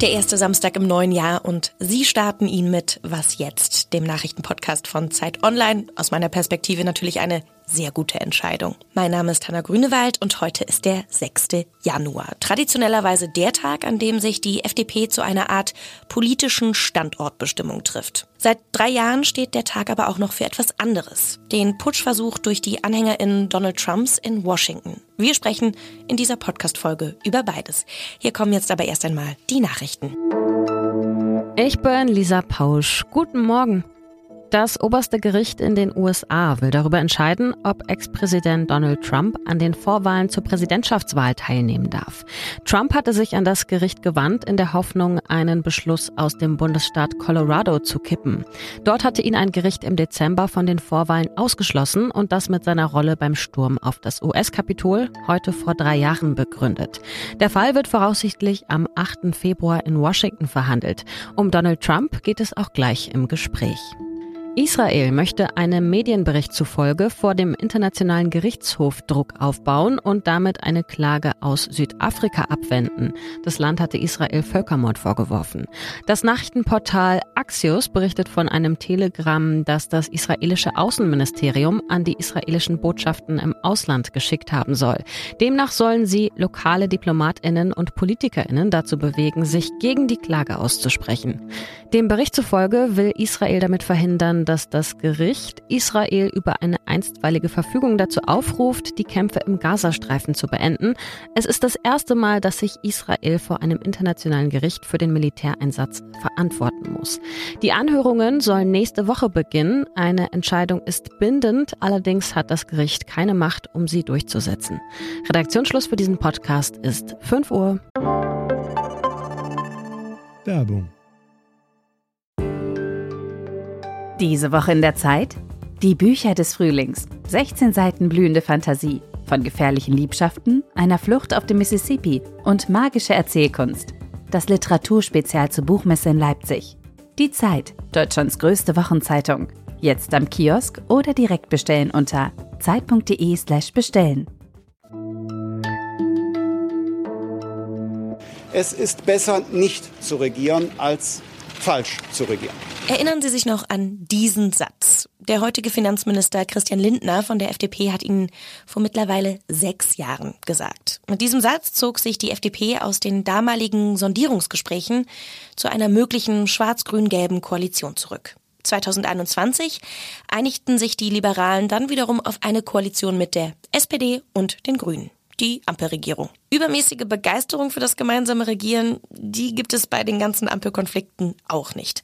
Der erste Samstag im neuen Jahr und Sie starten ihn mit Was jetzt, dem Nachrichtenpodcast von Zeit Online. Aus meiner Perspektive natürlich eine sehr gute Entscheidung. Mein Name ist Hanna Grünewald und heute ist der 6. Januar. Traditionellerweise der Tag, an dem sich die FDP zu einer Art politischen Standortbestimmung trifft. Seit drei Jahren steht der Tag aber auch noch für etwas anderes. Den Putschversuch durch die AnhängerInnen Donald Trumps in Washington. Wir sprechen in dieser Podcast-Folge über beides. Hier kommen jetzt aber erst einmal die Nachrichten. Ich bin Lisa Pausch. Guten Morgen. Das oberste Gericht in den USA will darüber entscheiden, ob Ex-Präsident Donald Trump an den Vorwahlen zur Präsidentschaftswahl teilnehmen darf. Trump hatte sich an das Gericht gewandt in der Hoffnung, einen Beschluss aus dem Bundesstaat Colorado zu kippen. Dort hatte ihn ein Gericht im Dezember von den Vorwahlen ausgeschlossen und das mit seiner Rolle beim Sturm auf das US-Kapitol heute vor drei Jahren begründet. Der Fall wird voraussichtlich am 8. Februar in Washington verhandelt. Um Donald Trump geht es auch gleich im Gespräch. Israel möchte einem Medienbericht zufolge vor dem Internationalen Gerichtshof Druck aufbauen und damit eine Klage aus Südafrika abwenden. Das Land hatte Israel Völkermord vorgeworfen. Das Nachrichtenportal Axios berichtet von einem Telegramm, das das israelische Außenministerium an die israelischen Botschaften im Ausland geschickt haben soll. Demnach sollen sie lokale Diplomatinnen und Politikerinnen dazu bewegen, sich gegen die Klage auszusprechen. Dem Bericht zufolge will Israel damit verhindern, dass das Gericht Israel über eine einstweilige Verfügung dazu aufruft, die Kämpfe im Gazastreifen zu beenden. Es ist das erste Mal, dass sich Israel vor einem internationalen Gericht für den Militäreinsatz verantworten muss. Die Anhörungen sollen nächste Woche beginnen. Eine Entscheidung ist bindend, allerdings hat das Gericht keine Macht, um sie durchzusetzen. Redaktionsschluss für diesen Podcast ist 5 Uhr. Werbung Diese Woche in der Zeit? Die Bücher des Frühlings. 16 Seiten blühende Fantasie. Von gefährlichen Liebschaften, einer Flucht auf dem Mississippi und magische Erzählkunst. Das Literaturspezial zur Buchmesse in Leipzig. Die Zeit, Deutschlands größte Wochenzeitung. Jetzt am Kiosk oder direkt bestellen unter zeit.de/slash bestellen. Es ist besser, nicht zu regieren, als falsch zu regieren. Erinnern Sie sich noch an diesen Satz? Der heutige Finanzminister Christian Lindner von der FDP hat ihn vor mittlerweile sechs Jahren gesagt. Mit diesem Satz zog sich die FDP aus den damaligen Sondierungsgesprächen zu einer möglichen schwarz-grün-gelben Koalition zurück. 2021 einigten sich die Liberalen dann wiederum auf eine Koalition mit der SPD und den Grünen die Ampelregierung. Übermäßige Begeisterung für das gemeinsame Regieren, die gibt es bei den ganzen Ampelkonflikten auch nicht.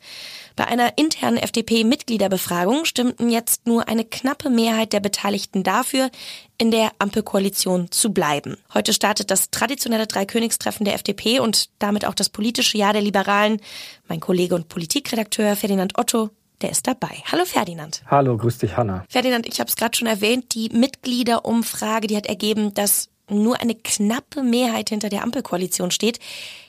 Bei einer internen FDP-Mitgliederbefragung stimmten jetzt nur eine knappe Mehrheit der Beteiligten dafür, in der Ampelkoalition zu bleiben. Heute startet das traditionelle Dreikönigstreffen der FDP und damit auch das politische Jahr der Liberalen. Mein Kollege und Politikredakteur Ferdinand Otto der ist dabei. Hallo Ferdinand. Hallo, grüß dich, Hanna. Ferdinand, ich habe es gerade schon erwähnt, die Mitgliederumfrage, die hat ergeben, dass nur eine knappe Mehrheit hinter der Ampelkoalition steht.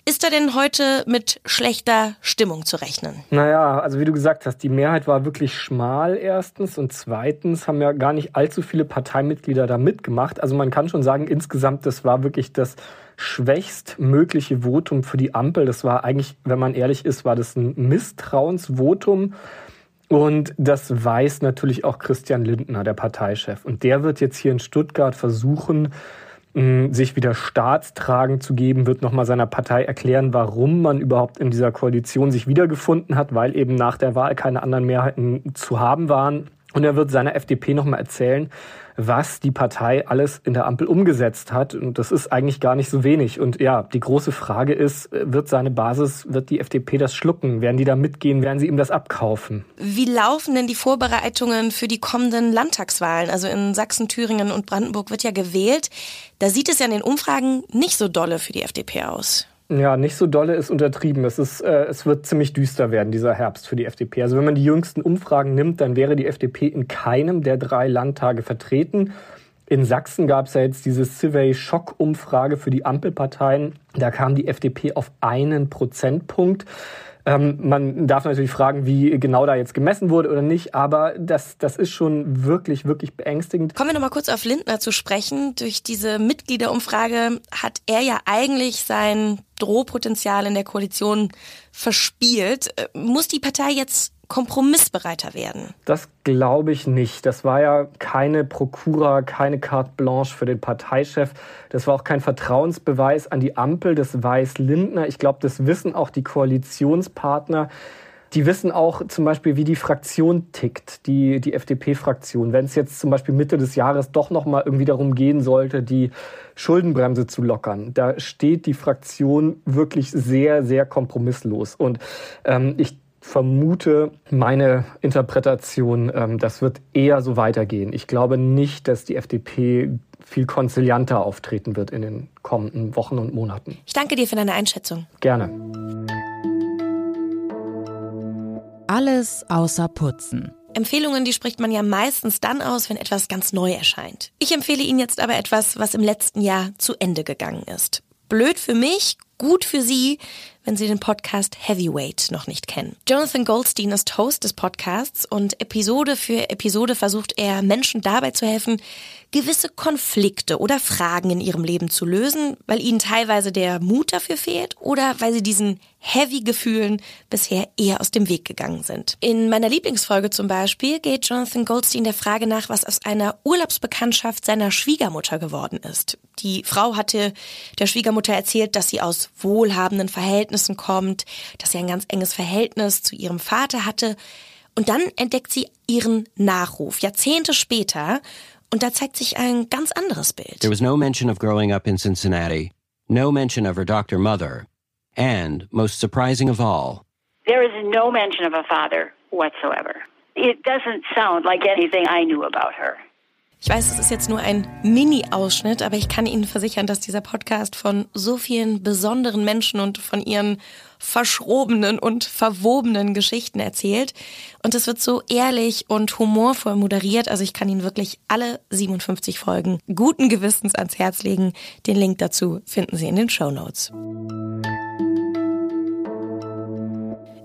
Ist da denn heute mit schlechter Stimmung zu rechnen? Naja, also wie du gesagt hast, die Mehrheit war wirklich schmal erstens und zweitens haben ja gar nicht allzu viele Parteimitglieder da mitgemacht. Also man kann schon sagen, insgesamt, das war wirklich das schwächstmögliche Votum für die Ampel. Das war eigentlich, wenn man ehrlich ist, war das ein Misstrauensvotum. Und das weiß natürlich auch Christian Lindner, der Parteichef. Und der wird jetzt hier in Stuttgart versuchen, sich wieder staatstragend zu geben, wird nochmal seiner Partei erklären, warum man überhaupt in dieser Koalition sich wiedergefunden hat, weil eben nach der Wahl keine anderen Mehrheiten zu haben waren. Und er wird seiner FDP nochmal erzählen, was die Partei alles in der Ampel umgesetzt hat. Und das ist eigentlich gar nicht so wenig. Und ja, die große Frage ist, wird seine Basis, wird die FDP das schlucken? Werden die da mitgehen? Werden sie ihm das abkaufen? Wie laufen denn die Vorbereitungen für die kommenden Landtagswahlen? Also in Sachsen, Thüringen und Brandenburg wird ja gewählt. Da sieht es ja in den Umfragen nicht so dolle für die FDP aus. Ja, nicht so dolle ist untertrieben. Es, ist, äh, es wird ziemlich düster werden, dieser Herbst für die FDP. Also wenn man die jüngsten Umfragen nimmt, dann wäre die FDP in keinem der drei Landtage vertreten. In Sachsen gab es ja jetzt diese Survey-Schock-Umfrage für die Ampelparteien. Da kam die FDP auf einen Prozentpunkt. Ähm, man darf natürlich fragen, wie genau da jetzt gemessen wurde oder nicht, aber das, das ist schon wirklich, wirklich beängstigend. Kommen wir nochmal kurz auf Lindner zu sprechen. Durch diese Mitgliederumfrage hat er ja eigentlich sein Drohpotenzial in der Koalition verspielt. Äh, muss die Partei jetzt kompromissbereiter werden? Das glaube ich nicht. Das war ja keine Prokura, keine carte blanche für den Parteichef. Das war auch kein Vertrauensbeweis an die Ampel. Das weiß Lindner. Ich glaube, das wissen auch die Koalitionspartner. Die wissen auch zum Beispiel, wie die Fraktion tickt, die, die FDP-Fraktion. Wenn es jetzt zum Beispiel Mitte des Jahres doch noch mal irgendwie darum gehen sollte, die Schuldenbremse zu lockern, da steht die Fraktion wirklich sehr, sehr kompromisslos. Und ähm, ich vermute, meine Interpretation, ähm, das wird eher so weitergehen. Ich glaube nicht, dass die FDP viel konzilianter auftreten wird in den kommenden Wochen und Monaten. Ich danke dir für deine Einschätzung. Gerne. Alles außer Putzen. Empfehlungen, die spricht man ja meistens dann aus, wenn etwas ganz neu erscheint. Ich empfehle Ihnen jetzt aber etwas, was im letzten Jahr zu Ende gegangen ist. Blöd für mich, gut für Sie, wenn Sie den Podcast Heavyweight noch nicht kennen. Jonathan Goldstein ist Host des Podcasts und Episode für Episode versucht er Menschen dabei zu helfen, gewisse Konflikte oder Fragen in ihrem Leben zu lösen, weil ihnen teilweise der Mut dafür fehlt oder weil sie diesen Heavy-Gefühlen bisher eher aus dem Weg gegangen sind. In meiner Lieblingsfolge zum Beispiel geht Jonathan Goldstein der Frage nach, was aus einer Urlaubsbekanntschaft seiner Schwiegermutter geworden ist. Die Frau hatte der Schwiegermutter erzählt, dass sie aus wohlhabenden Verhältnissen kommt, dass sie ein ganz enges Verhältnis zu ihrem Vater hatte. Und dann entdeckt sie ihren Nachruf, Jahrzehnte später, und da zeigt sich ein ganz anderes Bild. There was no mention of growing up in Cincinnati, no mention of her doctor mother, and, most surprising of all, there is no mention of a father whatsoever. It doesn't sound like anything I knew about her. Ich weiß, es ist jetzt nur ein Mini-Ausschnitt, aber ich kann Ihnen versichern, dass dieser Podcast von so vielen besonderen Menschen und von ihren verschrobenen und verwobenen Geschichten erzählt. Und es wird so ehrlich und humorvoll moderiert. Also ich kann Ihnen wirklich alle 57 Folgen guten Gewissens ans Herz legen. Den Link dazu finden Sie in den Show Notes.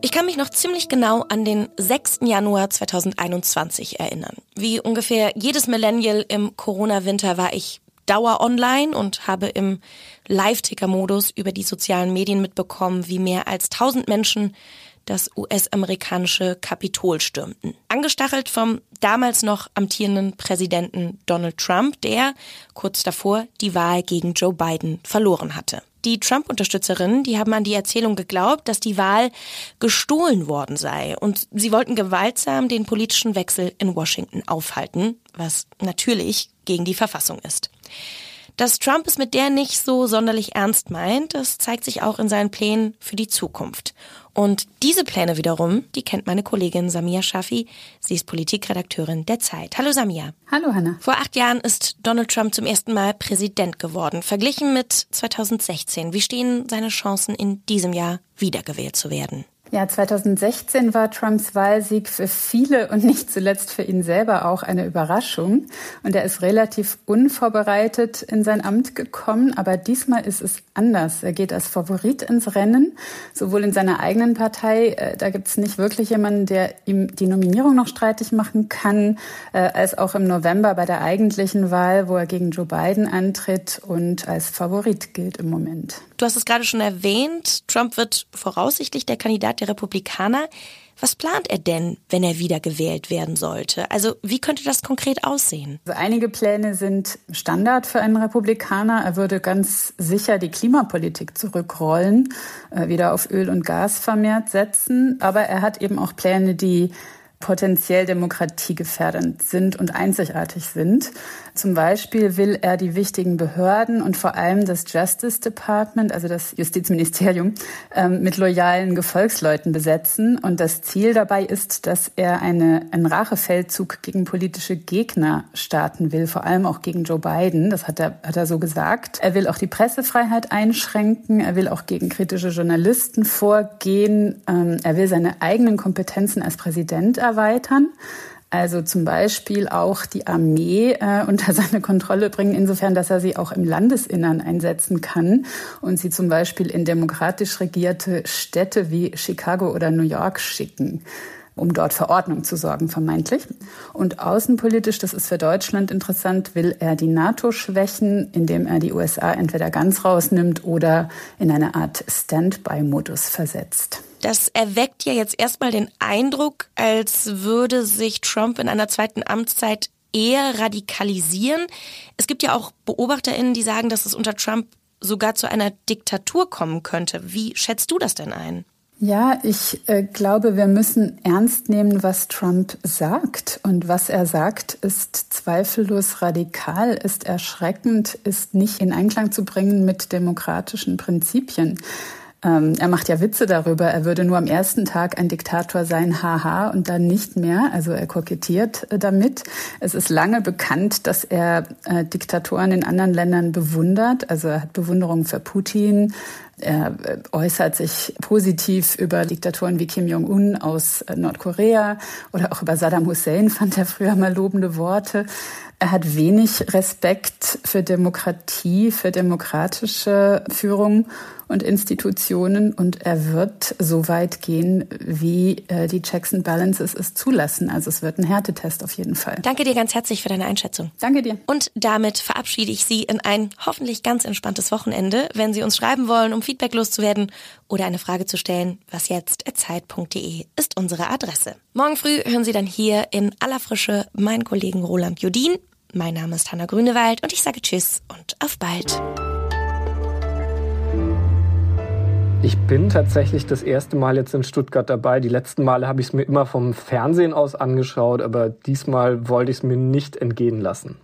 Ich kann mich noch ziemlich genau an den 6. Januar 2021 erinnern. Wie ungefähr jedes Millennial im Corona-Winter war ich Dauer online und habe im Live-Ticker-Modus über die sozialen Medien mitbekommen, wie mehr als 1000 Menschen das US-amerikanische Kapitol stürmten. Angestachelt vom damals noch amtierenden Präsidenten Donald Trump, der kurz davor die Wahl gegen Joe Biden verloren hatte. Die Trump-Unterstützerinnen, die haben an die Erzählung geglaubt, dass die Wahl gestohlen worden sei und sie wollten gewaltsam den politischen Wechsel in Washington aufhalten, was natürlich gegen die Verfassung ist. Dass Trump es mit der nicht so sonderlich ernst meint, das zeigt sich auch in seinen Plänen für die Zukunft. Und diese Pläne wiederum, die kennt meine Kollegin Samia Shafi. Sie ist Politikredakteurin der Zeit. Hallo Samia. Hallo Hanna. Vor acht Jahren ist Donald Trump zum ersten Mal Präsident geworden. Verglichen mit 2016, wie stehen seine Chancen in diesem Jahr wiedergewählt zu werden? Ja, 2016 war Trumps Wahlsieg für viele und nicht zuletzt für ihn selber auch eine Überraschung. Und er ist relativ unvorbereitet in sein Amt gekommen. Aber diesmal ist es anders. Er geht als Favorit ins Rennen, sowohl in seiner eigenen Partei. Äh, da gibt es nicht wirklich jemanden, der ihm die Nominierung noch streitig machen kann, äh, als auch im November bei der eigentlichen Wahl, wo er gegen Joe Biden antritt und als Favorit gilt im Moment. Du hast es gerade schon erwähnt. Trump wird voraussichtlich der Kandidat der Republikaner. Was plant er denn, wenn er wieder gewählt werden sollte? Also wie könnte das konkret aussehen? Also einige Pläne sind Standard für einen Republikaner. Er würde ganz sicher die Klimapolitik zurückrollen, äh, wieder auf Öl und Gas vermehrt setzen. Aber er hat eben auch Pläne, die potenziell demokratiegefährdend sind und einzigartig sind. Zum Beispiel will er die wichtigen Behörden und vor allem das Justice Department, also das Justizministerium, ähm, mit loyalen Gefolgsleuten besetzen. Und das Ziel dabei ist, dass er eine, einen Rachefeldzug gegen politische Gegner starten will, vor allem auch gegen Joe Biden. Das hat er, hat er so gesagt. Er will auch die Pressefreiheit einschränken. Er will auch gegen kritische Journalisten vorgehen. Ähm, er will seine eigenen Kompetenzen als Präsident erweitern. Also zum Beispiel auch die Armee äh, unter seine Kontrolle bringen, insofern, dass er sie auch im Landesinnern einsetzen kann und sie zum Beispiel in demokratisch regierte Städte wie Chicago oder New York schicken um dort für Ordnung zu sorgen, vermeintlich. Und außenpolitisch, das ist für Deutschland interessant, will er die NATO schwächen, indem er die USA entweder ganz rausnimmt oder in eine Art Standby-Modus versetzt. Das erweckt ja jetzt erstmal den Eindruck, als würde sich Trump in einer zweiten Amtszeit eher radikalisieren. Es gibt ja auch Beobachterinnen, die sagen, dass es unter Trump sogar zu einer Diktatur kommen könnte. Wie schätzt du das denn ein? Ja, ich äh, glaube, wir müssen ernst nehmen, was Trump sagt. Und was er sagt, ist zweifellos radikal, ist erschreckend, ist nicht in Einklang zu bringen mit demokratischen Prinzipien. Ähm, er macht ja Witze darüber, er würde nur am ersten Tag ein Diktator sein, haha, und dann nicht mehr. Also er kokettiert äh, damit. Es ist lange bekannt, dass er äh, Diktatoren in anderen Ländern bewundert. Also er hat Bewunderung für Putin. Er äh, äußert sich positiv über Diktatoren wie Kim Jong-un aus äh, Nordkorea oder auch über Saddam Hussein fand er früher mal lobende Worte. Er hat wenig Respekt für Demokratie, für demokratische Führung und Institutionen und er wird so weit gehen, wie äh, die Checks and Balances es zulassen. Also es wird ein Härtetest auf jeden Fall. Danke dir ganz herzlich für deine Einschätzung. Danke dir. Und damit verabschiede ich Sie in ein hoffentlich ganz entspanntes Wochenende. Wenn Sie uns schreiben wollen, um Feedback loszuwerden oder eine Frage zu stellen, was jetzt zeit.de ist unsere Adresse. Morgen früh hören Sie dann hier in aller Frische meinen Kollegen Roland Jodin. Mein Name ist Hanna Grünewald und ich sage Tschüss und auf bald. Ich bin tatsächlich das erste Mal jetzt in Stuttgart dabei. Die letzten Male habe ich es mir immer vom Fernsehen aus angeschaut, aber diesmal wollte ich es mir nicht entgehen lassen.